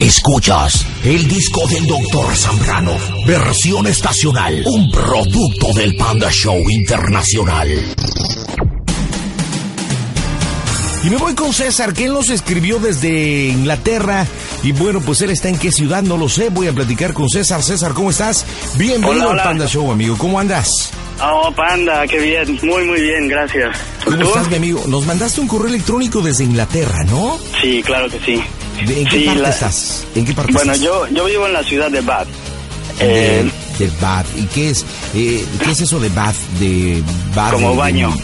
Escuchas el disco del Doctor Zambrano, versión estacional, un producto del Panda Show Internacional. Y me voy con César, que él nos escribió desde Inglaterra. Y bueno, pues él está en qué ciudad, no lo sé. Voy a platicar con César. César, ¿cómo estás? Bienvenido al Panda Show, amigo. ¿Cómo andas? Oh, Panda, qué bien. Muy, muy bien, gracias. ¿Cómo estás, mi amigo? Nos mandaste un correo electrónico desde Inglaterra, ¿no? Sí, claro que sí. ¿En qué Sí, parte la- estás? ¿En qué parte Bueno, estás? yo, yo vivo en la ciudad de Bath. de, Eh, de bath. ¿Y qué es? Eh, ¿Qué es eso de bath? De bath Como de- de- baño.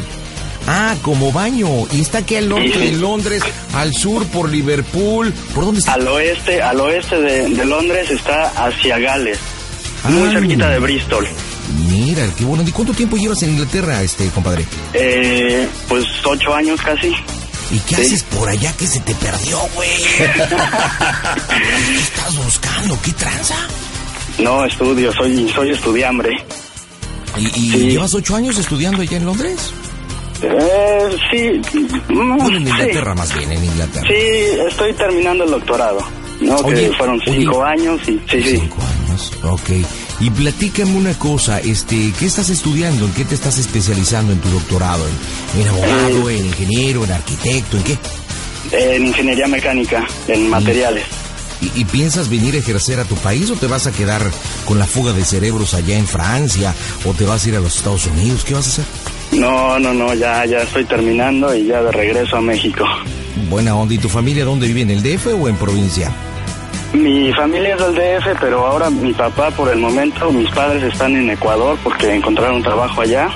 Ah, como baño. Y está aquí al norte Sí. de Londres, al sur por Liverpool. ¿Por dónde está? al oeste, al oeste de, de Londres está hacia Gales. Muy Ah. cerquita de Bristol. Mira, qué bueno. ¿Y cuánto tiempo llevas en Inglaterra, este compadre? Eh, pues ocho años casi. ¿Y qué Sí. haces por allá que se te perdió, güey? ¿Qué estás buscando? ¿Qué tranza? No, estudio, soy, soy estudiambre. ¿Y, y Sí. llevas ocho años estudiando allá en Londres? Eh, sí. mm, Bueno, en sí. Inglaterra más bien, en Inglaterra. Sí, estoy terminando el doctorado. ¿no? Oye, que fueron oye. cinco años y sí, sí. Cinco años, ok. Y platícame una cosa, este, ¿qué estás estudiando? ¿En qué te estás especializando en tu doctorado? ¿En, en abogado, Eh. en ingeniero, en arquitecto, en qué? En ingeniería mecánica, en materiales. ¿Y, y piensas venir a ejercer a tu país o te vas a quedar con la fuga de cerebros allá en Francia o te vas a ir a los Estados Unidos? ¿Qué vas a hacer? No, no, no, ya, ya estoy terminando y ya de regreso a México. Buena onda. ¿Y tu familia dónde vive? ¿En el DF o en provincia? Mi familia es del DF, pero ahora mi papá, por el momento, mis padres están en Ecuador porque encontraron trabajo allá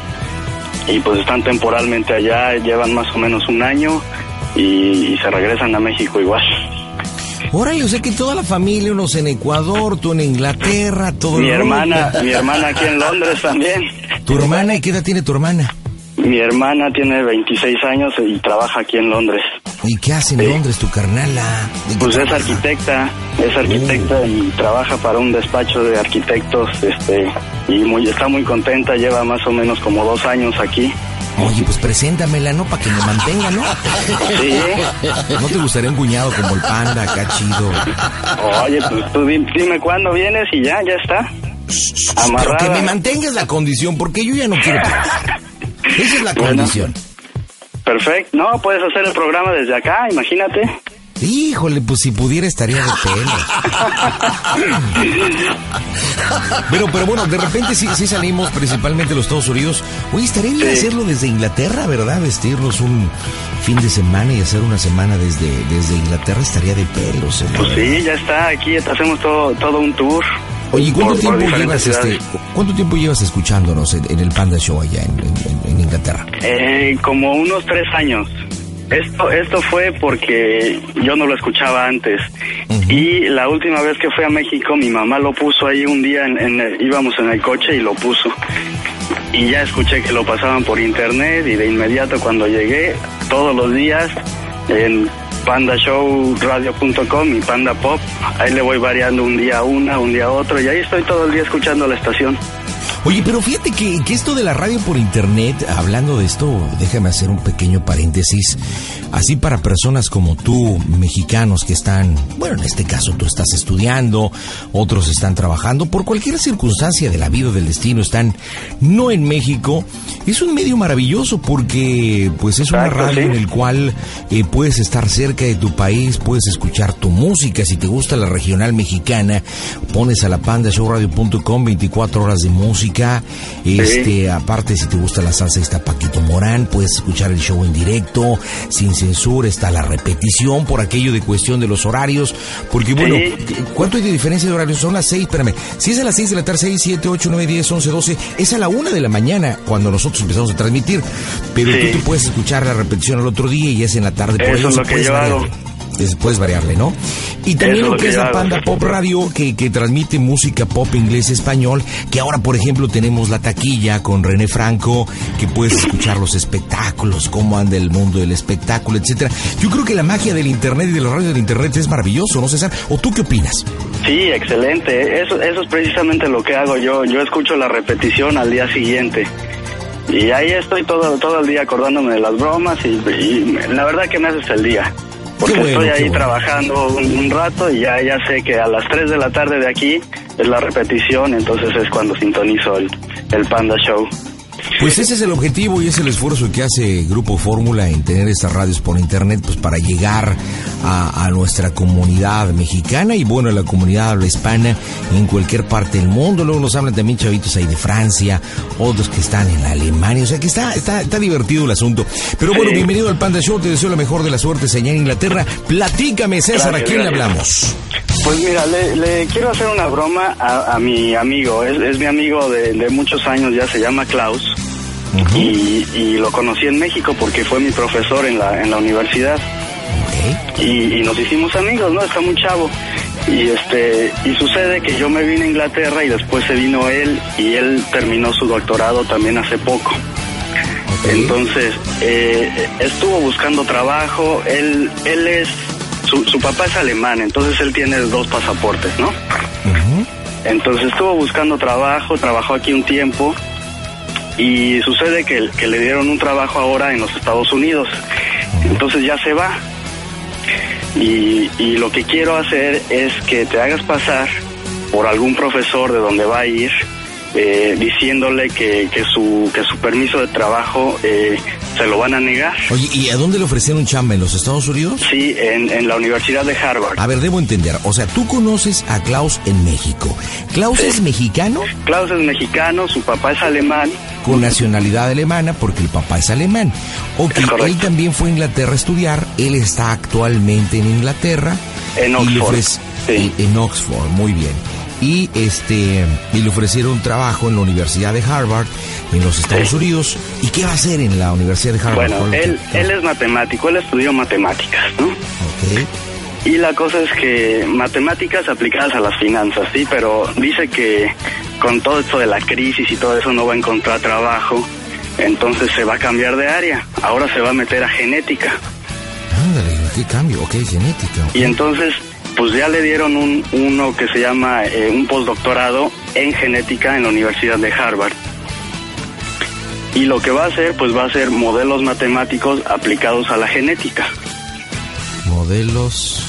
y pues están temporalmente allá, llevan más o menos un año y, y se regresan a México igual. Órale, yo sé que toda la familia, unos en Ecuador, tú en Inglaterra, todo Mi hermana, mi hermana aquí en Londres también. ¿Tu hermana? ¿Y qué edad tiene tu hermana? Mi hermana tiene 26 años y trabaja aquí en Londres. ¿Y qué hace en Sí. Londres tu carnala? ¿De qué Pues es arquitecta, es arquitecta y trabaja para un despacho de arquitectos, este, y muy, está muy contenta, lleva más o menos como dos años aquí. Oye, pues preséntamela, ¿no? Para que me mantenga, ¿no? Sí. ¿No te gustaría un cuñado como el panda, acá chido? Oye, pues tú di- dime cuándo vienes y ya, ya está. Pero Amarrada. que me mantengas la condición, porque yo ya no quiero. Esa es la Bueno. condición. Perfecto. No, puedes hacer el programa desde acá, imagínate. Híjole, pues si pudiera estaría de pelo. Pero, pero bueno, de repente sí, sí salimos, principalmente los Estados Unidos. Oye, estaría bien Sí. hacerlo desde Inglaterra, ¿verdad? Vestirnos un fin de semana y hacer una semana desde, desde Inglaterra estaría de pelo, señor. Pues sí, ya está, aquí hacemos todo, todo un tour. Oye, ¿cuánto por- tiempo llevas este, cuánto tiempo llevas escuchándonos en, en el Panda Show allá en, en- en Inglaterra? Eh, como unos tres años. Esto, esto fue porque yo no lo escuchaba antes. Y la última vez que fui a México, mi mamá lo puso ahí un día, en, en el- íbamos en el coche y lo puso. Y ya escuché que lo pasaban por internet y de inmediato cuando llegué, todos los días, en pandashowradio.com y Panda Pop, ahí le voy variando un día una, un día otro, y ahí estoy todo el día escuchando la estación. Oye, pero fíjate que, que esto de la radio por internet, hablando de esto, déjame hacer un pequeño paréntesis. Así para personas como tú, mexicanos que están, bueno, en este caso tú estás estudiando, otros están trabajando, por cualquier circunstancia de la vida o del destino están no en México, es un medio maravilloso porque pues es una radio en el cual eh, puedes estar cerca de tu país, puedes escuchar tu música, si te gusta la regional mexicana, pones a la pandashowradio.com 24 horas de música, este, aparte si te gusta la salsa está Paquito Morán, puedes escuchar el show en directo, sin censura, está la repetición por aquello de cuestión de los horarios, porque bueno, Sí. ¿cuánto hay de diferencia de horarios? Son las 6, espérame, si es a las 6 de la tarde, 6, 7, 8, 9, 10, 11, 12, es a la 1 de la mañana cuando nosotros empezamos a transmitir, pero Sí. tú te puedes escuchar la repetición al otro día y es en la tarde. Por Eso ello es lo que yo hago. Es- puedes variarle, ¿no? Y también Eso lo que es la. Panda Pop Radio, que, que transmite música pop inglés español, que ahora, por ejemplo, tenemos la taquilla con René Franco, que puedes escuchar los espectáculos, cómo anda el mundo del espectáculo, etcétera. Yo creo que la magia del internet y de la radio del internet es maravilloso, ¿no, César? ¿O tú qué opinas? Sí, excelente. Eso, eso es precisamente lo que hago yo. Yo escucho la repetición al día siguiente. Y ahí estoy todo, todo el día acordándome de las bromas y, y la verdad que me haces el día. Porque estoy ahí trabajando un, rato y ya, ya sé que a las 3 de la tarde de aquí es la repetición, entonces es cuando sintonizo el, el Panda Show. Pues ese es el objetivo y es el esfuerzo que hace Grupo Fórmula en tener estas radios por internet, pues para llegar a, nuestra comunidad mexicana y bueno, a la comunidad habla hispana en cualquier parte del mundo. Luego nos hablan también chavitos ahí de Francia, otros que están en Alemania, o sea que está, está, está divertido el asunto. Pero bueno, bienvenido al Panda Show, te deseo la mejor de la suerte en Inglaterra. Platícame, César, ¿a quién le hablamos? Pues mira, le, quiero hacer una broma a, mi amigo, es, mi amigo de, de muchos años, ya se llama Klaus y, lo conocí en México porque fue mi profesor en la, en la universidad. Y, nos hicimos amigos, ¿no? Está muy chavo. Y este y sucede que yo me vine a Inglaterra y después se vino él y él terminó su doctorado también hace poco. Entonces eh, estuvo buscando trabajo. Él él es su, su, papá es alemán, entonces él tiene dos pasaportes, ¿no? Entonces estuvo buscando trabajo, trabajó aquí un tiempo y sucede que, que le dieron un trabajo ahora en los Estados Unidos. Entonces ya se va. Y, y lo que quiero hacer es que te hagas pasar por algún profesor de donde va a ir, eh, diciéndole que, que, su, que su permiso de trabajo eh, se lo van a negar. Oye, ¿y a dónde le ofrecieron chamba? ¿En los Estados Unidos? Sí, en, en la Universidad de Harvard. A ver, debo entender. O sea, tú conoces a Klaus en México. ¿Klaus es mexicano? Klaus es mexicano, su papá es alemán. Con nacionalidad alemana porque el papá es alemán. Ok, él también fue a Inglaterra a estudiar. Él está actualmente en Inglaterra. En Oxford. sí. en Oxford, muy bien y este y le ofrecieron un trabajo en la Universidad de Harvard en los Estados Unidos. ¿Y qué va a hacer en la Universidad de Harvard? Bueno, él, él es matemático, él estudió matemáticas, ¿no? Ok. Y la cosa es que matemáticas aplicadas a las finanzas, sí, pero dice que con todo esto de la crisis y todo eso no va a encontrar trabajo, entonces se va a cambiar de área. Ahora se va a meter a genética. Ándale, qué cambio, ok, genética. Y entonces pues ya le dieron un, uno que se llama eh, un postdoctorado en genética en la Universidad de Harvard. Y lo que va a hacer, pues va a ser modelos matemáticos aplicados a la genética. Modelos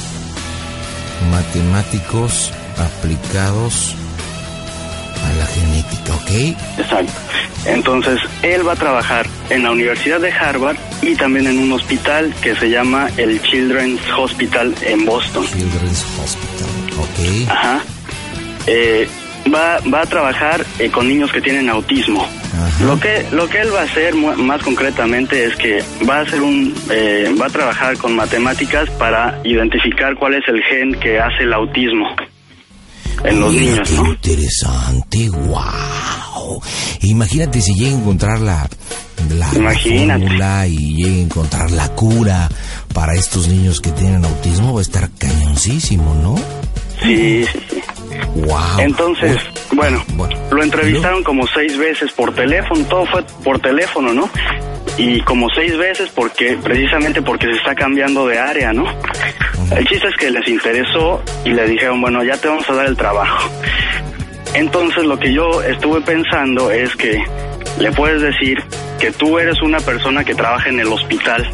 matemáticos aplicados a la genética, ¿ok? Exacto. Entonces, él va a trabajar en la Universidad de Harvard y también en un hospital que se llama el Children's Hospital en Boston. Children's Hospital, ok. Ajá. Eh, va, va a trabajar eh, con niños que tienen autismo. Lo que lo que él va a hacer más concretamente es que va a hacer un eh, va a trabajar con matemáticas para identificar cuál es el gen que hace el autismo en los niños, ¿no? Interesante, wow. Imagínate si llega a encontrar la, la, y llega a encontrar la cura para estos niños que tienen autismo, va a estar cañoncísimo, ¿no? Sí, sí, sí. Wow. Entonces, bueno, lo entrevistaron como seis veces por teléfono, todo fue por teléfono, ¿no? Y como seis veces porque, precisamente porque se está cambiando de área, ¿no? El chiste es que les interesó y le dijeron, bueno, ya te vamos a dar el trabajo. Entonces lo que yo estuve pensando es que le puedes decir que tú eres una persona que trabaja en el hospital.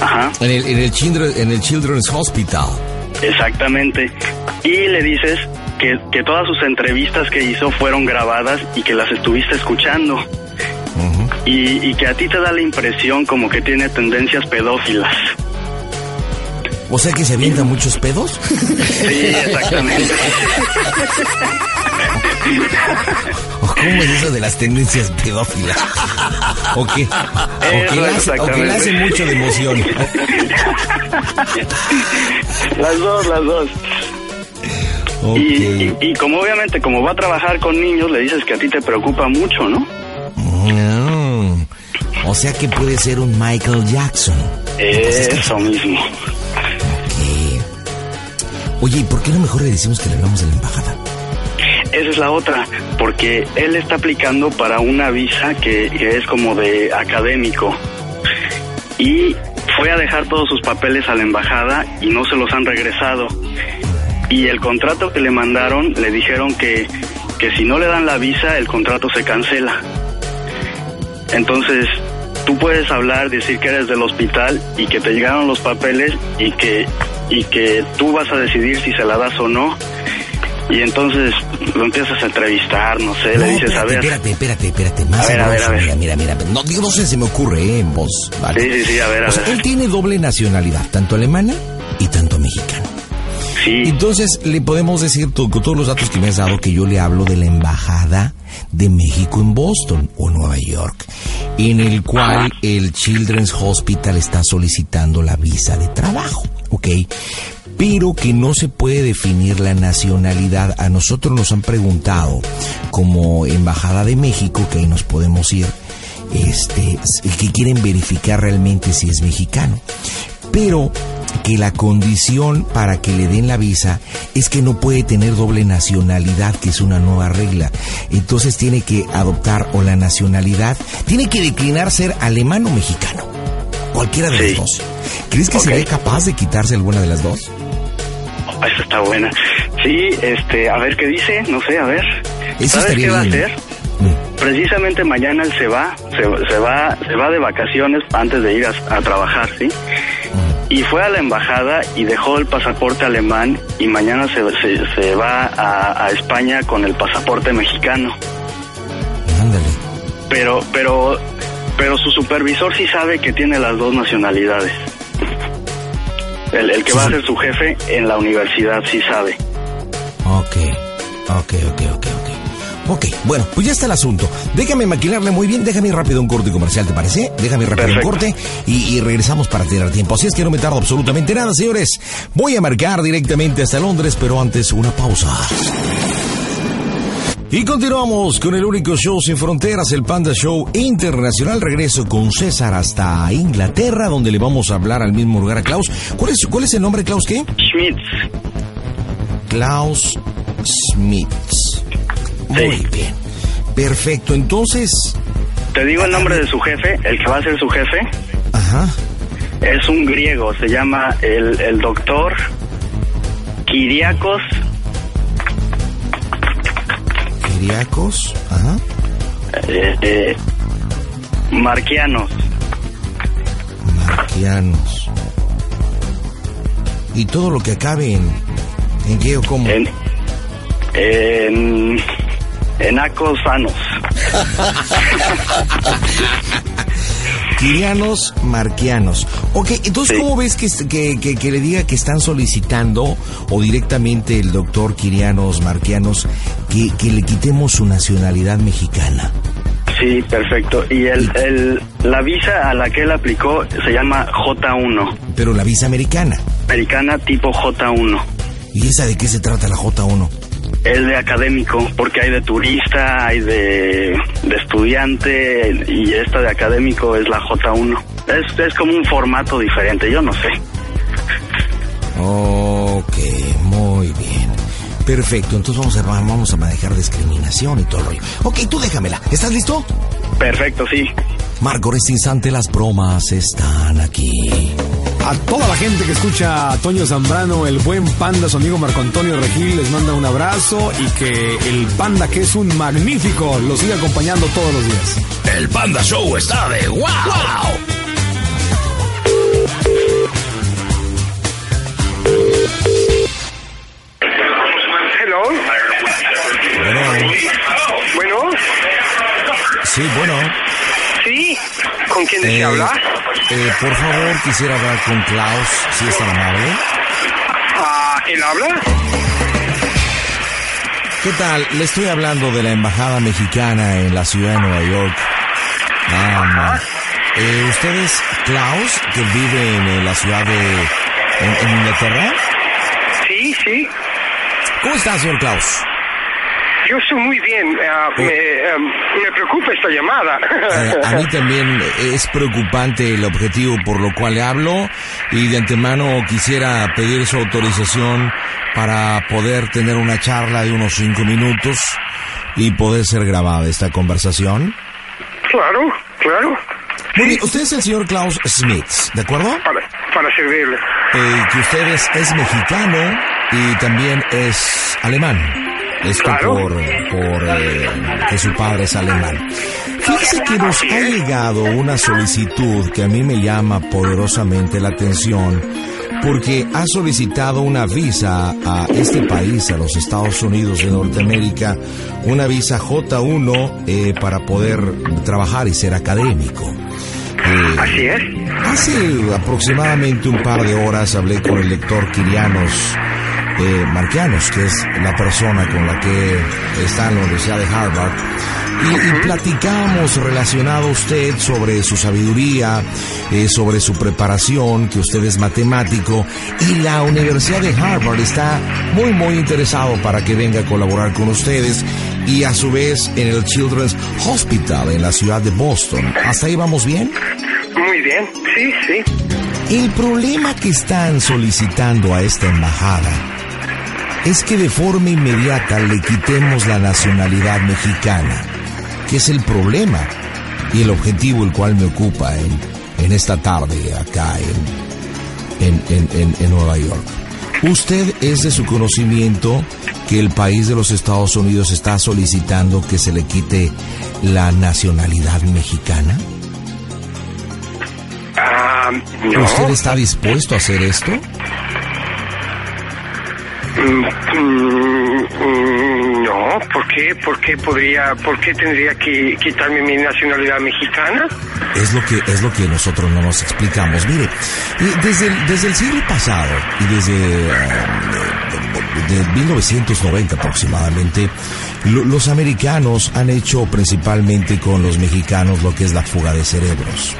Ajá. En el, en el, en el Children's Hospital. Exactamente. Y le dices que, que todas sus entrevistas que hizo fueron grabadas y que las estuviste escuchando. y, y que a ti te da la impresión como que tiene tendencias pedófilas. O sea que se avientan muchos pedos. Sí, exactamente. ¿Cómo es eso de las tendencias pedófilas? ¿O qué? ¿O que, le hace, mucho de emoción? Las dos, las dos. Y, y, como obviamente, como va a trabajar con niños, le dices que a ti te preocupa mucho, ¿no? O sea que puede ser un Michael Jackson. Eso mismo. Oye, ¿y por qué no mejor le decimos que le hablamos de la embajada? Esa es la otra, porque él está aplicando para una visa que, es como de académico. Y fue a dejar todos sus papeles a la embajada y no se los han regresado. Y el contrato que le mandaron le dijeron que, que si no le dan la visa el contrato se cancela. Entonces tú puedes hablar, decir que eres del hospital y que te llegaron los papeles y que, y que tú vas a decidir si se la das o no. Y entonces lo empiezas a entrevistar, no sé, le dices, espérate, a ver. Espérate, espérate, espérate. Más A ver, a ver, sabroso, a ver. Mira, mira, mira. No, digo, no sé, se me ocurre, ¿eh? En voz. ¿vale? Sí, sí, sí, a ver, a O sea, ver. él tiene doble nacionalidad, tanto alemana y tanto mexicana. Sí, Entonces, le podemos decir con todos los datos que me has dado que yo le hablo de la embajada de México en Boston o Nueva York, en el cual el Children's Hospital está solicitando la visa de trabajo, ¿ok? Pero que no se puede definir la nacionalidad. A nosotros nos han preguntado, como Embajada de México, que ahí nos podemos ir, este, que quieren verificar realmente si es mexicano. Pero que la condición para que le den la visa es que no puede tener doble nacionalidad, que es una nueva regla. Entonces tiene que adoptar o la nacionalidad, tiene que declinar ser alemán o mexicano. Cualquiera de Sí. las dos. ¿Crees que Ok. sería capaz de quitarse alguna de las dos? Ah, esa está buena. Sí, este, a ver qué dice, no sé, a ver. Eso ¿Sabes qué va a hacer? Mm. Precisamente mañana él se va, se, se va, se va de vacaciones antes de ir a, a trabajar, ¿sí? Y fue a la embajada y dejó el pasaporte alemán y mañana se, se, se va a, a España con el pasaporte mexicano. Ándale. Pero, pero, pero su supervisor sí sabe que tiene las dos nacionalidades. El, el que Sí, va a ser su jefe en la universidad sí sabe. Ok, ok, ok, ok, ok. Ok, bueno, pues ya está el asunto. Déjame maquilarle muy bien, déjame ir rápido un corte comercial, ¿te parece? Déjame ir rápido un corte y, y regresamos para tener tiempo. Así es que no me tardo absolutamente nada, señores. Voy a marcar directamente hasta Londres, pero antes una pausa. Y continuamos con el único show sin fronteras, el Panda Show Internacional. Regreso con César hasta Inglaterra, donde le vamos a hablar al mismo lugar a Klaus. ¿Cuál es, cuál es el nombre, Klaus? ¿Qué? Schmitz. Klaus Smith. Muy Sí. bien. Perfecto. Entonces, Te digo el nombre de su jefe, el que va a ser su jefe, ajá. es un griego, se llama el, el doctor Kiriakos Kiriakos, ajá. eh, eh, Marquianos. Marquianos. Y todo lo que acabe en. ¿En qué o cómo? En, en, en Acosanos. Kirianos Marquianos. Ok, entonces. ¿cómo ves que, que, que- que le diga que están solicitando, o directamente el doctor Kirianos Marquianos, que, que le quitemos su nacionalidad mexicana? Sí, perfecto. Y el, el, la visa a la que él aplicó se llama J1, Pero la visa americana. americana tipo J1. ¿Y esa de qué se trata la J1? Es de académico, porque hay de turista, hay de, de estudiante, y esta de académico es la J1. Es, es como un formato diferente, yo no sé. Ok, muy bien. Perfecto, entonces vamos a, vamos a manejar discriminación y todo el rollo. Ok, tú déjamela. ¿Estás listo? Perfecto, sí. Marco, en este instante las bromas están aquí. A toda la gente que escucha a Toño Zambrano, el buen panda, su amigo Marco Antonio Regil, les manda un abrazo y que el panda, que es un magnífico, lo siga acompañando todos los días. El Panda Show está de wow. Hello. Bueno, Bueno, sí, bueno. sí. ¿Con quién eh, desea hablar? Eh, por favor, quisiera hablar con Klaus, si es tan amable. Ah, ¿Él habla? ¿Qué tal? Le estoy hablando de la Embajada Mexicana en la ciudad de Nueva York. Ah. Eh, ¿Usted es Klaus, que vive en la ciudad de... en- en Inglaterra? Sí, sí. ¿Cómo está, señor Klaus? Yo estoy muy bien. Ah, me, em, me preocupa esta llamada. Eh, a mí también es preocupante el objetivo por lo cual le hablo y de antemano quisiera pedir su autorización para poder tener una charla de unos cinco minutos y poder ser grabada esta conversación. claro, claro. Muy bien, usted es el señor Klaus Smith, ¿de acuerdo? Para, para servirle. Eh, que usted es, es mexicano y también es alemán. Esto por, por eh, que su padre es alemán. Fíjese que nos ha llegado una solicitud que a mí me llama poderosamente la atención porque ha solicitado una visa a este país, a los Estados Unidos de Norteamérica, una visa J1 eh, para poder trabajar y ser académico. Eh, Así es. Hace aproximadamente un par de horas hablé con el lector Kirianos eh, Marquianos, que es la persona con la que está en la Universidad de Harvard y, platicamos relacionado a usted sobre su sabiduría, eh, sobre su preparación, que usted es matemático y la Universidad de Harvard está muy muy interesado para que venga a colaborar con ustedes y a su vez en el Children's Hospital en la ciudad de Boston. ¿Hasta ahí vamos bien? Muy bien, sí, sí. El problema que están solicitando a esta embajada es que de forma inmediata le quitemos la nacionalidad mexicana que es el problema y el objetivo el cual me ocupa en, en esta tarde acá en, en, en, Nueva York. ¿Usted es de su conocimiento que el país de los Estados Unidos está solicitando que se le quite la nacionalidad mexicana? Ah, ¿Usted está dispuesto a hacer esto? Mm, mm, no, ¿por qué? ¿Por qué podría, por qué tendría que quitarme mi nacionalidad mexicana? Es lo que es lo que nosotros no nos explicamos. Mire, desde el, desde el siglo pasado y desde de, 1990 aproximadamente, los americanos han hecho principalmente con los mexicanos lo que es la fuga de cerebros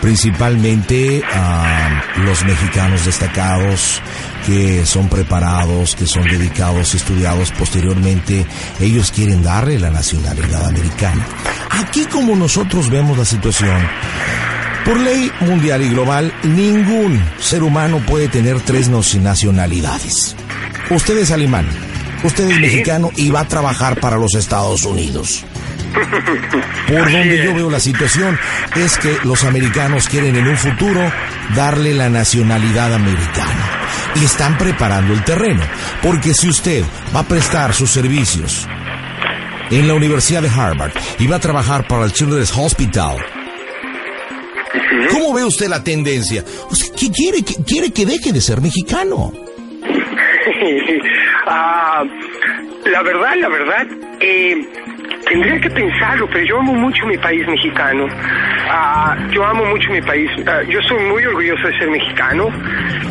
principalmente a los mexicanos destacados que son preparados, que son dedicados estudiados posteriormente, ellos quieren darle la nacionalidad americana. Aquí como nosotros vemos la situación, por ley mundial y global, ningún ser humano puede tener tres nacionalidades. Usted es alemán, usted es mexicano y va a trabajar para los Estados Unidos. Por donde yo veo la situación es que los americanos quieren en un futuro darle la nacionalidad americana. Y están preparando el terreno. Porque si usted va a prestar sus servicios en la Universidad de Harvard y va a trabajar para el Children's Hospital, ¿cómo ve usted la tendencia? ¿Qué quiere, quiere que deje de ser mexicano? Ah, la verdad, la verdad, eh, Tendría que pensarlo, pero yo amo mucho mi país mexicano. Ah, yo amo mucho mi país. Ah, yo soy muy orgulloso de ser mexicano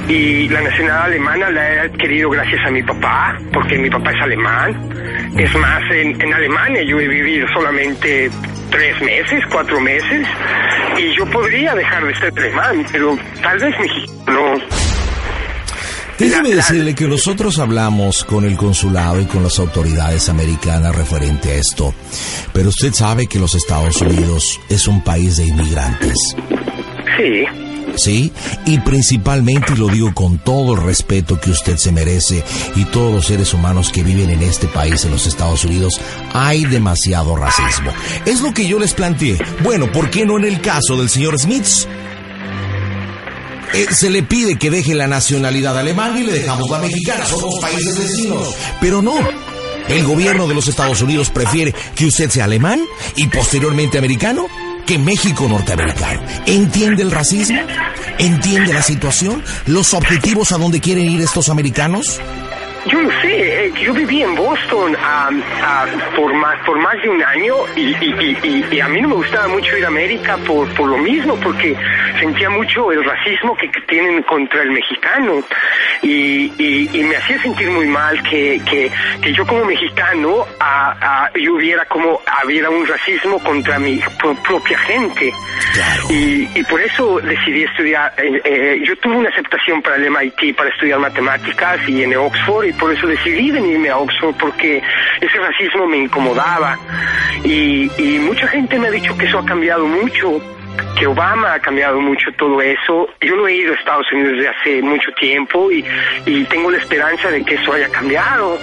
y la nacionalidad alemana la he adquirido gracias a mi papá, porque mi papá es alemán. Es más, en, en Alemania yo he vivido solamente tres meses, cuatro meses, y yo podría dejar de ser alemán, pero tal vez mexicano Déjeme decirle que nosotros hablamos con el consulado y con las autoridades americanas referente a esto, pero usted sabe que los Estados Unidos es un país de inmigrantes. Sí. ¿sí? Y principalmente, y lo digo con todo el respeto que usted se merece y todos los seres humanos que viven en este país, en los Estados Unidos, hay demasiado racismo. Es lo que yo les planteé. Bueno, ¿por qué no en el caso del señor Smith? Eh, se le pide que deje la nacionalidad alemana y le dejamos la mexicana. Somos países vecinos. Pero no. El gobierno de los Estados Unidos prefiere que usted sea alemán y posteriormente americano que México norteamericano. ¿Entiende el racismo? ¿Entiende la situación? ¿Los objetivos a donde quieren ir estos americanos? Yo no sé, eh, yo viví en Boston por, más, por más de un año y, a mí no me gustaba mucho ir a América por, por lo mismo, porque sentía mucho el racismo que, tienen contra el mexicano y, me hacía sentir muy mal que, que, yo como mexicano yo hubiera como hubiera un racismo contra mi propia gente. Y, por eso decidí estudiar, eh, eh, yo tuve una aceptación para el MIT para estudiar matemáticas y en Oxford por eso decidí venirme a Oxford porque ese racismo me incomodaba y, mucha gente me ha dicho que eso ha cambiado mucho que Obama ha cambiado mucho todo eso. Yo no he ido a Estados Unidos desde hace mucho tiempo y, y tengo la esperanza de que eso haya cambiado.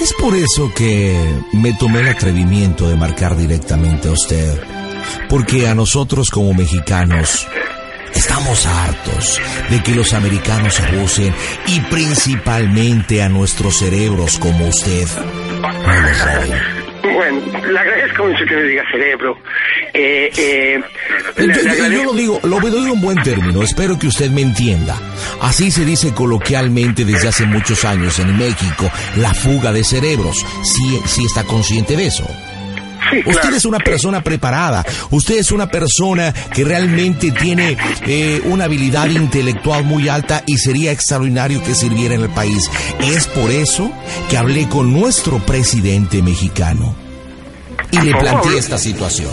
Es por eso que me tomé el atrevimiento de marcar directamente a usted, porque a nosotros como mexicanos Estamos hartos de que los americanos abusen y principalmente a nuestros cerebros como usted. Bueno, le agradezco mucho que me diga cerebro. Eh, eh, Yo, le- le yo- yo agradezco- lo digo, lo digo en buen término, espero que usted me entienda. Así se dice coloquialmente desde hace muchos años en México, la fuga de cerebros. Sí, sí está consciente de eso. Sí, Usted claro. es una persona preparada, usted es una persona que realmente tiene eh, una habilidad intelectual muy alta y sería extraordinario que sirviera en el país. Es por eso que hablé con nuestro presidente mexicano y le planteé esta situación.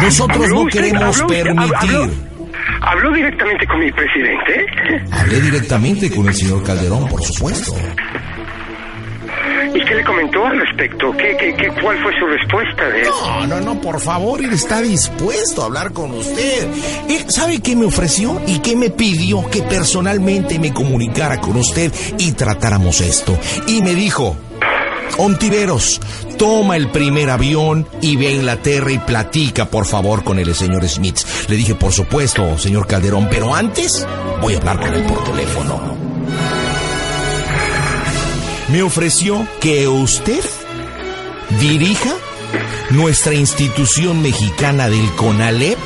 Nosotros ¿Habló no queremos permitir. ¿Habló directamente con mi presidente? Hablé directamente con el señor Calderón, por supuesto. ¿Y qué le comentó al respecto? ¿Qué, qué, qué, ¿Cuál fue su respuesta de él? No, no, no, por favor, él está dispuesto a hablar con usted. Él sabe qué me ofreció y qué me pidió que personalmente me comunicara con usted y tratáramos esto. Y me dijo, Ontiveros, toma el primer avión y ve a Inglaterra y platica, por favor, con el señor Smith. Le dije, por supuesto, señor Calderón, pero antes voy a hablar con él por teléfono. Me ofreció que usted dirija nuestra institución mexicana del CONALEP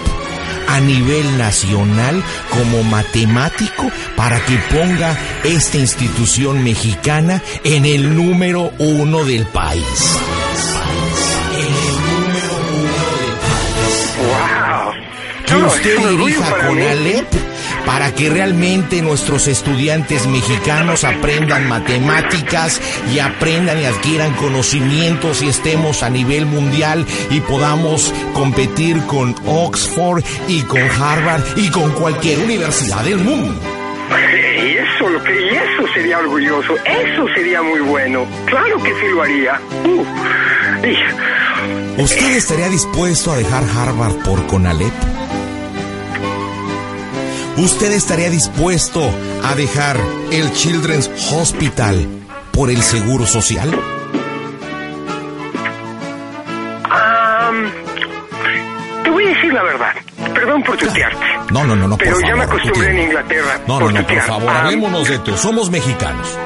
a nivel nacional como matemático para que ponga esta institución mexicana en el número uno del país. En el número uno del país. ¡Wow! Que usted dirija. CONALEP para que realmente nuestros estudiantes mexicanos aprendan matemáticas y aprendan y adquieran conocimientos y estemos a nivel mundial y podamos competir con Oxford y con Harvard y con cualquier universidad del mundo. Y eso, lo que, y eso sería orgulloso, eso sería muy bueno. Claro que sí lo haría. Uh, y- ¿Usted estaría dispuesto a dejar Harvard por CONALEP? ¿Usted estaría dispuesto a dejar el Children's Hospital por el Seguro Social? Am, te voy a decir la verdad. Perdón por tutearte. No, no, no, no, por Pero ya favor, me acostumbré en Inglaterra. No, no, por no, por favor, hablémonos de tú. Somos mexicanos.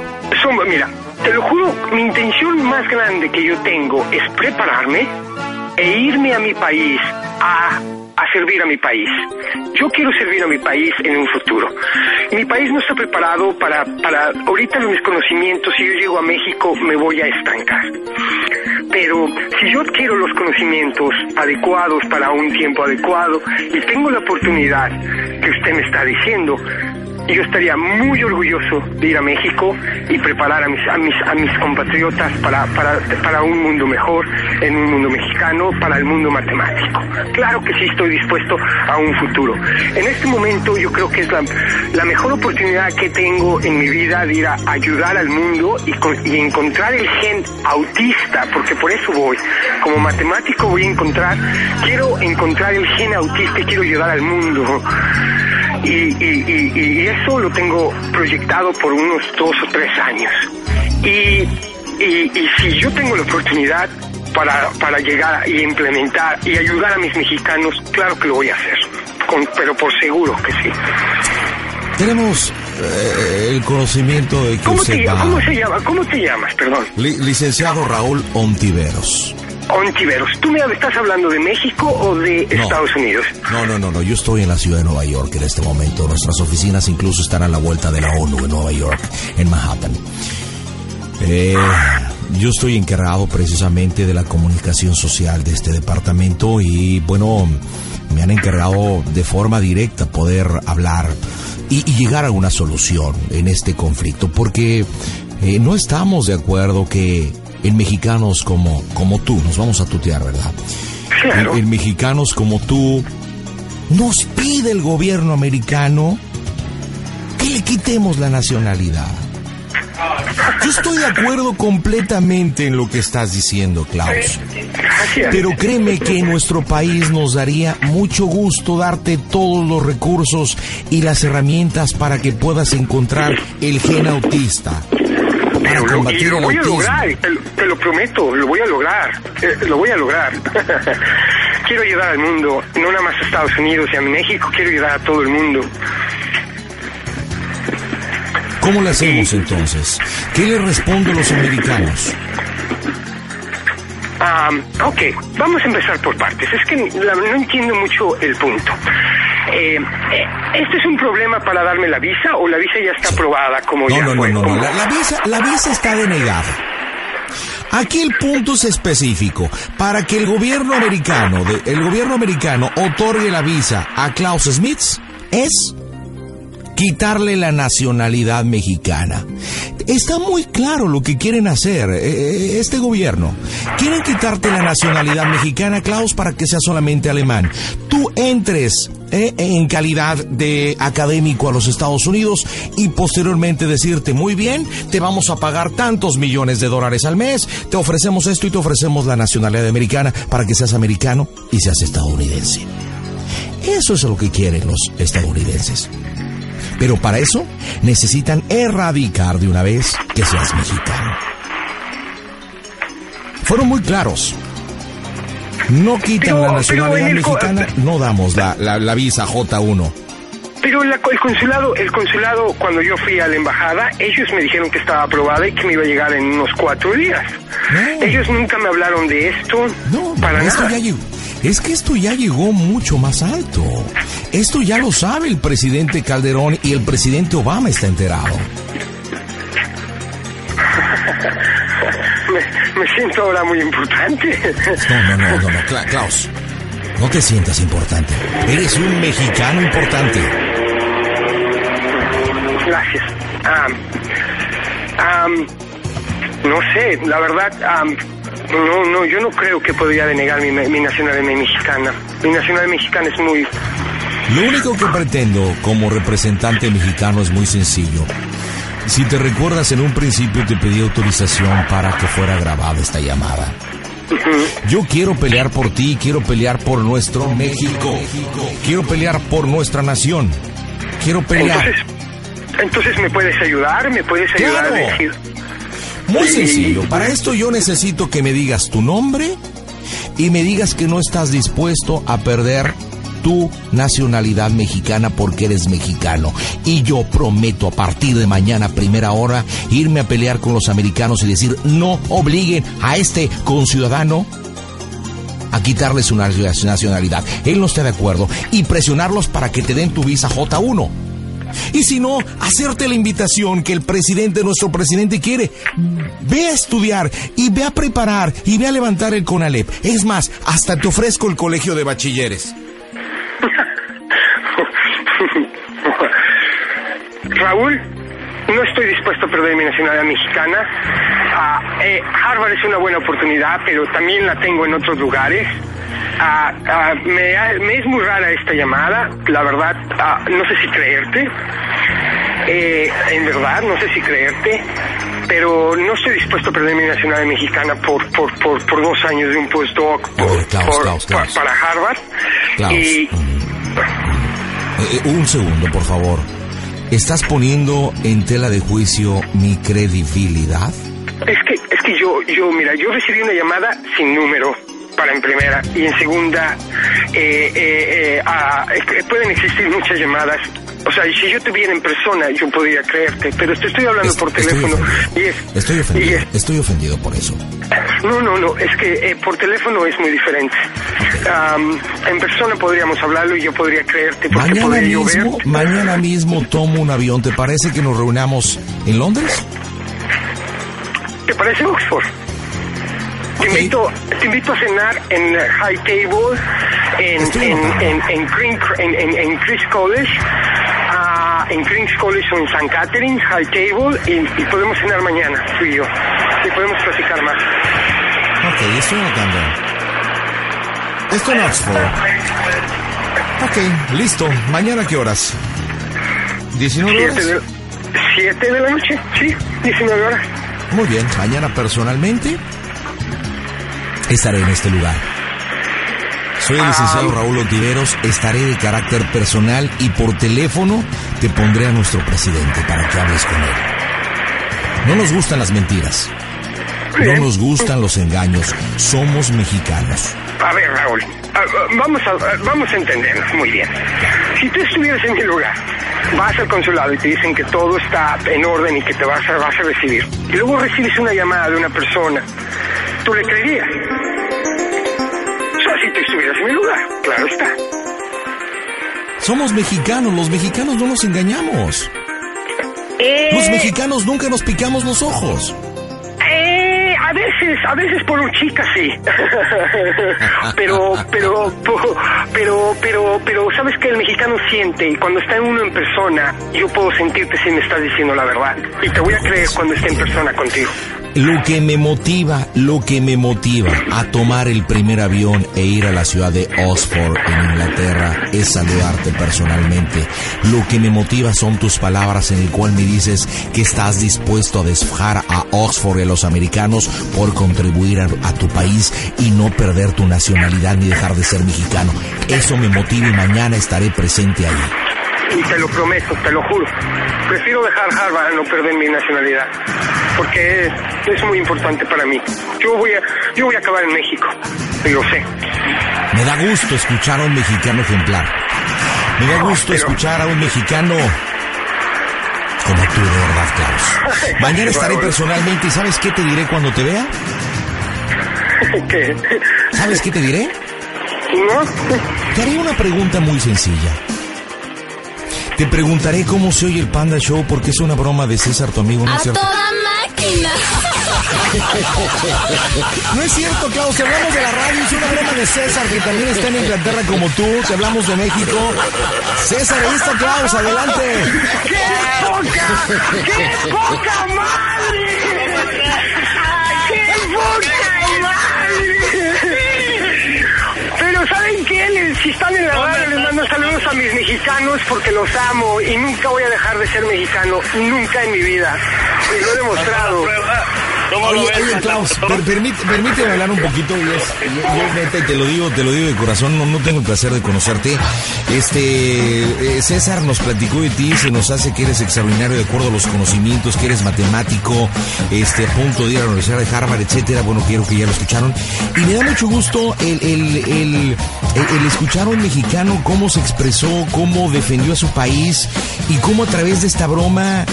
Son- mira, te lo juro, mi intención más grande que yo tengo es prepararme e irme a mi país a, servir a mi país. Yo quiero servir a mi país en un futuro. Mi país no está preparado para, para ahorita mis conocimientos, si yo llego a México me voy a estancar. Pero si yo adquiero los conocimientos adecuados para un tiempo adecuado y tengo la oportunidad que usted me está diciendo, yo estaría muy orgulloso de ir a México y preparar a mis, a mis, a mis compatriotas para, para, para un mundo mejor, en un mundo mexicano, para el mundo matemático. Claro que sí estoy dispuesto a un futuro. En este momento yo creo que es la, la mejor oportunidad que tengo en mi vida de ir a ayudar al mundo y, con- y encontrar el gen autista, porque por eso voy. Como matemático voy a encontrar, quiero encontrar el gen autista y quiero ayudar al mundo. Y, y- y- y eso lo tengo proyectado por unos dos o tres años. Y, y- y si yo tengo la oportunidad para, para llegar y implementar y ayudar a mis mexicanos, claro que lo voy a hacer. Con- pero por seguro que sí. Tenemos eh, el conocimiento de que ¿Cómo usted te, va... ¿Cómo se llama? ¿Cómo te llamas? Perdón. Li- licenciado Raúl Ontiveros. Ontiveros. ¿Tú me estás hablando de México o de No. Estados Unidos? No, no, no, no. Yo estoy en la ciudad de Nueva York en este momento. Nuestras oficinas incluso están a la vuelta de la ONU en Nueva York, en Manhattan. Eh, yo estoy encargado precisamente de la comunicación social de este departamento y bueno, me han encargado de forma directa poder hablar y, y llegar a una solución en este conflicto porque eh, no estamos de acuerdo que en mexicanos como, como tú, nos vamos a tutear, ¿verdad? Claro. En, en mexicanos como tú, nos pide el gobierno americano que le quitemos la nacionalidad. Yo estoy de acuerdo completamente en lo que estás diciendo, Klaus. Pero créeme que en nuestro país nos daría mucho gusto darte todos los recursos y las herramientas para que puedas encontrar el gen autista. Para lo- y combatir lo el voy a lograr, te, lo- lo prometo, lo voy a lograr, eh, lo voy a lograr. quiero ayudar al mundo, no nada más a Estados Unidos y a México, quiero ayudar a todo el mundo. ¿Cómo le hacemos entonces? ¿Qué le respondo a los americanos? Ah, ok, vamos a empezar por partes. Es que la- no entiendo mucho el punto. Eh, eh, ¿Este es un problema para darme la visa o la visa ya está aprobada como No, ya no, no, fue? no, no. Como- La, la visa, la visa está denegada. Aquí el punto es específico. Para que el gobierno americano, de- el gobierno americano otorgue la visa a Klaus Smith es quitarle la nacionalidad mexicana. Está muy claro lo que quieren hacer eh, este gobierno. Quieren quitarte la nacionalidad mexicana, Klaus, para que sea solamente alemán. Tú entres eh, en calidad de académico a los Estados Unidos y posteriormente decirte, muy bien, te vamos a pagar tantos millones de dólares al mes, te ofrecemos esto y te ofrecemos la nacionalidad americana para que seas americano y seas estadounidense. Eso es lo que quieren los estadounidenses. Pero para eso necesitan erradicar de una vez que seas mexicano. Fueron muy claros. No quitan Pero- la nacionalidad el mexicana, no damos la, la, la visa J1. Pero la- el consulado, el consulado, cuando yo fui a la embajada, ellos me dijeron que estaba aprobada y que me iba a llegar en unos cuatro días. No. Ellos nunca me hablaron de esto. No, para esto nada. ya llegó. Es que esto ya llegó mucho más alto. Esto ya lo sabe el presidente Calderón y el presidente Obama está enterado. Me, me siento ahora muy importante. No, no, no, no, no, Cla- Klaus. No te sientas importante. Eres un mexicano importante. Gracias. Am, am, no sé, la verdad, no, no, yo no creo que podría denegar mi, mi nacionalidad mexicana. Mi nacionalidad mexicana es muy... Lo único que pretendo como representante mexicano es muy sencillo. Si te recuerdas, en un principio te pedí autorización para que fuera grabada esta llamada. Yo quiero pelear por ti, quiero pelear por nuestro México. Quiero pelear por nuestra nación. Quiero pelear. Entonces, entonces me puedes ayudar, me puedes ayudar Claro. a decir... Muy sencillo. Para esto yo necesito que me digas tu nombre y me digas que no estás dispuesto a perder tu nacionalidad mexicana porque eres mexicano. Y yo prometo a partir de mañana, primera hora, irme a pelear con los americanos y decir no obliguen a este conciudadano a quitarle su nacionalidad. Él no está de acuerdo. Y presionarlos para que te den tu visa J1. Y si no, hacerte la invitación que el presidente, nuestro presidente quiere. Ve a estudiar y ve a preparar y ve a levantar el CONALEP. Es más, hasta te ofrezco el colegio de bachilleres. Raúl, no estoy dispuesto a perder mi nacionalidad mexicana. Eh, Harvard es una buena oportunidad, pero también la tengo en otros lugares. Ah, ah, me, ha- me es muy rara esta llamada, la verdad, ah, no sé si creerte. Eh, en verdad, no sé si creerte, pero no estoy dispuesto a perder mi nacionalidad mexicana por, por, por, por dos años de un postdoc por- Klaus, por- Klaus, pa- Klaus. para Harvard. Y Eh, eh, un segundo, por favor. ¿Estás poniendo en tela de juicio mi credibilidad? Es que, es que yo, yo, mira, yo recibí una llamada sin número para en primera y en segunda eh, eh, eh, ah, pueden existir muchas llamadas. O sea, si yo te viera en persona, yo podría creerte, pero te estoy hablando por estoy teléfono ofendido. y es, Estoy y ofendido. es- Estoy ofendido por eso. no, no, no, es que eh, por teléfono es muy diferente. Am, en persona podríamos hablarlo y yo podría creerte porque Mañana podría mismo, mañana mismo tomo un avión. ¿Te parece que nos reunamos en Londres? ¿Te parece Oxford? Te, invito, te invito a cenar en High Table, en, en, en, en, Green- en, en, en Chris College, ah, en King's College o en St. Catherine, High Table, y, y podemos cenar mañana, tú y yo. Y podemos platicar más. Ok, estoy anotando. Esto en Oxford. Ok, listo. ¿Mañana qué horas? ¿19 Siete horas? de, siete de la noche, sí, 19 horas. Muy bien, mañana personalmente estaré en este lugar. Soy el licenciado. Raúl Ontiveros, estaré de carácter personal y por teléfono te pondré a nuestro presidente para que hables con él. No nos gustan las mentiras, no nos gustan los engaños, somos mexicanos. A ver, Raúl, vamos a, vamos a entendernos muy bien. Si tú estuvieras en mi lugar, vas al consulado y te dicen que todo está en orden y que te vas a, vas a recibir, y luego recibes una llamada de una persona, ¿tú le creerías? O sea, si tú estuvieras en mi lugar, claro está. Somos mexicanos, los mexicanos no nos engañamos. Eh, Los mexicanos nunca nos picamos los ojos. Eh, a veces, a veces por un chica sí. pero, pero, pero, pero, pero, ¿sabes que el mexicano siente? Y cuando está uno en persona, yo puedo sentirte si me estás diciendo la verdad. Y te voy a creer cuando esté en persona contigo. Lo que me motiva, lo que me motiva a tomar el primer avión e ir a la ciudad de Oxford, en Inglaterra, es saludarte personalmente. Lo que me motiva son tus palabras en el cual me dices que estás dispuesto a desfajar a Oxford y a los americanos por contribuir a, a tu país y no perder tu nacionalidad ni dejar de ser mexicano. Eso me motiva y mañana estaré presente ahí. Y te lo prometo, te lo juro. Prefiero dejar Harvard a no perder mi nacionalidad. Porque es, es muy importante para mí. Yo voy a, yo voy a acabar en México. Y lo sé. Me da gusto escuchar a un mexicano ejemplar. Me da gusto pero- escuchar a un mexicano como tú, de verdad, Klaus. Mañana estaré personalmente y ¿sabes qué te diré cuando te vea? ¿Qué? ¿Sabes qué te diré? ¿No? Te haré una pregunta muy sencilla. Te preguntaré cómo se oye el Panda Show porque es una broma de César, tu amigo, ¿no es cierto? Máquina. No es cierto, Klaus, hablamos de la radio, es una broma de César que también está en Inglaterra como tú, te hablamos de México. César, ahí está Klaus, adelante. ¡Qué poca! ¡Qué poca madre! ¡Qué poca madre! Si están en la radio les mando saludos a mis mexicanos porque los amo y nunca voy a dejar de ser mexicano, nunca en mi vida. Y lo he demostrado. ¿Cómo lo Oye, ves? oye, Klaus, per- permite- permíteme hablar un poquito yo, yo, neta, te lo digo, te lo digo de corazón, no, no tengo el placer de conocerte. Este, eh, César nos platicó de ti, se nos hace que eres extraordinario de acuerdo a los conocimientos, que eres matemático, este, a punto de ir a la Universidad de Harvard, etcétera. Bueno, quiero que ya lo escucharon. Y me da mucho gusto el, el, el, el- el escuchar a un mexicano cómo se expresó, cómo defendió a su país y cómo a través de esta broma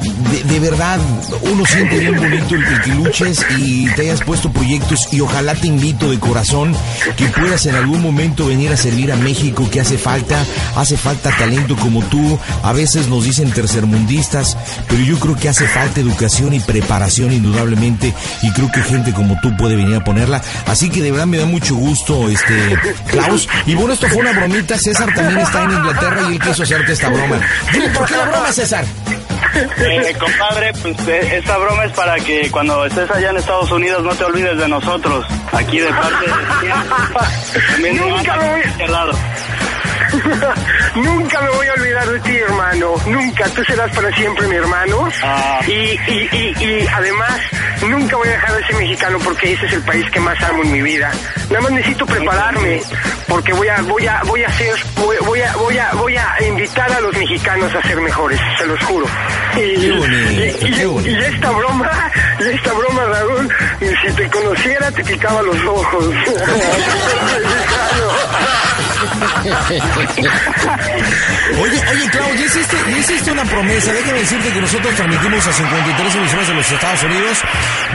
de, de verdad, uno siente bien bonito el, el que luches y te hayas puesto proyectos y ojalá te invito de corazón que puedas en algún momento venir a servir a México que hace falta, hace falta talento como tú, a veces nos dicen tercermundistas, pero yo creo que hace falta educación y preparación indudablemente y creo que gente como tú puede venir a ponerla, así que de verdad me da mucho gusto este Klaus y bueno esto fue una bromita, César también está en Inglaterra y él quiso hacerte esta broma. Dime por qué la broma César. Eh, compadre, pues eh, esta broma es para que cuando estés allá en Estados Unidos no te olvides de nosotros. Aquí de parte de También Nunca me voy- al lado. Nunca me voy a olvidar de ti, hermano. Nunca. Tú serás para siempre mi hermano. Ah. Y, y, y, y además, nunca voy a dejar de ser mexicano porque ese es el país que más amo en mi vida. Nada más necesito prepararme porque voy a, voy a, voy a hacer, voy, voy a, voy a, voy a invitar a los mexicanos a ser mexores, se los juro. Y, Qué bonito, y- y- qué bonito. y esta broma, y esta broma, Raúl, si te conociera te picaba los ojos. Oye, oye, Clau, ya hiciste, hiciste una promesa. Déjame decirte que nosotros transmitimos a 53 emisoras de los Estados Unidos,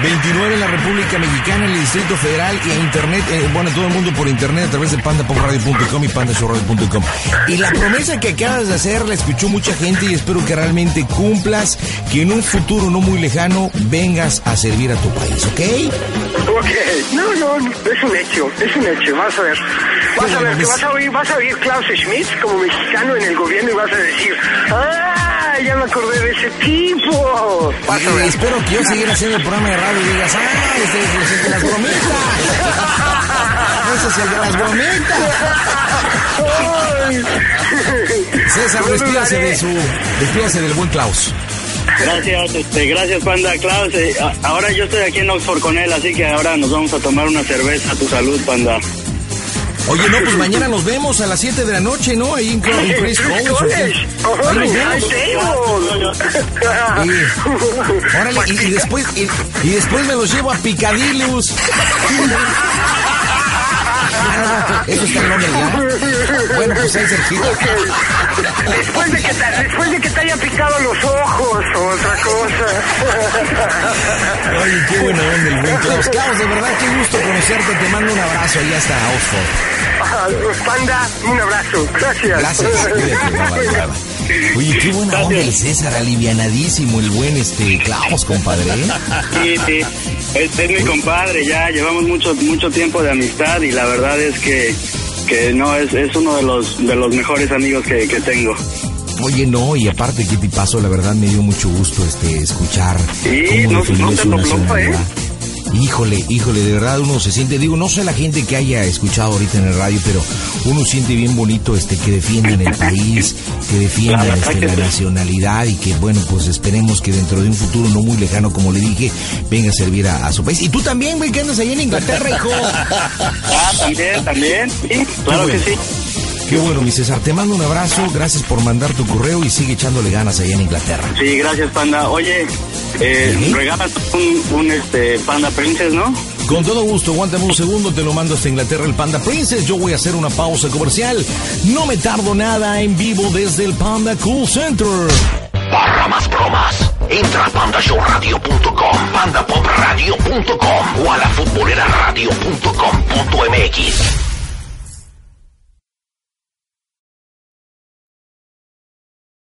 29 en la República Mexicana, en el Distrito Federal y a Internet, eh, bueno, todo el mundo por Internet a través de pandapopradio.com y pandashowradio.com. Y la promesa que acabas de hacer la escuchó mucha gente y espero que realmente cumplas, que en un futuro no muy lejano vengas a servir a tu país, ¿ok? Ok, no, no, es un hecho, es un hecho, vas a ver. Vas a ver, que vas a oír, vas a oír Klaus Schmidt como mexicano en el gobierno y vas a decir, ¡ah! Ya me acordé de ese tipo. Y espero que yo siguiera haciendo el programa de radio y digas, ¡ah, este es el de las bromitas! ¡Ese es el de las bromitas! César, No despídase de su, despídase del buen Klaus. Gracias, este, gracias Panda Klaus. Eh, ahora yo estoy aquí en Oxford con él, así que ahora nos vamos a tomar una cerveza a tu salud, Panda. Oye, no, pues mañana nos vemos a las 7 de la noche, ¿no? Ahí en Chris Y, órale, y, y después, y, y después me los llevo a Picadillos. Ah, eso está en ya. Bueno, pues ahí cerquita. Después de, que te, después de que te haya picado los ojos o otra cosa. Oye, qué buena onda el buen Klaus. Klaus, de verdad, qué gusto conocerte. Te mando un abrazo allá hasta Oxford. Ah, Panda, un abrazo. Gracias. Gracias, cuídate, bye, bye, bye. Oye, qué buena onda el César, alivianadísimo, el buen este Klaus, compadre. Sí, sí. Este es mi compadre, ya llevamos mucho mucho tiempo de amistad y la verdad es que, que no, es, es uno de los, de los mejores amigos que, que tengo. Oye, no, y aparte, ¿qué te pasó? La verdad me dio mucho gusto este escuchar Sí, cómo no- no te su lo bloqueo, nacionalidad. Híjole, híjole, de verdad uno se siente, digo, no sé la gente que haya escuchado ahorita en el radio, pero uno siente bien bonito este que defiendan el país, que defiendan La verdad este, la nacionalidad y que bueno, pues esperemos que dentro de un futuro no muy lejano, como le dije, venga a servir a, a su país. Y tú también, güey, que andas ahí en Inglaterra, hijo. Ah, también, también. Sí, claro que sí. Qué bueno, mi César, te mando un abrazo, gracias por mandar tu correo y sigue echándole ganas allá en Inglaterra. Sí, gracias, Panda. Oye, eh, Sí. regalas un, un este, Panda Princess, ¿no? Con todo gusto, aguántame un segundo, te lo mando hasta Inglaterra el Panda Princess. Yo voy a hacer una pausa comercial. No me tardo nada en vivo desde el Panda Cool Center. Para más bromas, entra a pandashowradio.com, pandapopradio.com o a la futboleraradio.com.mx.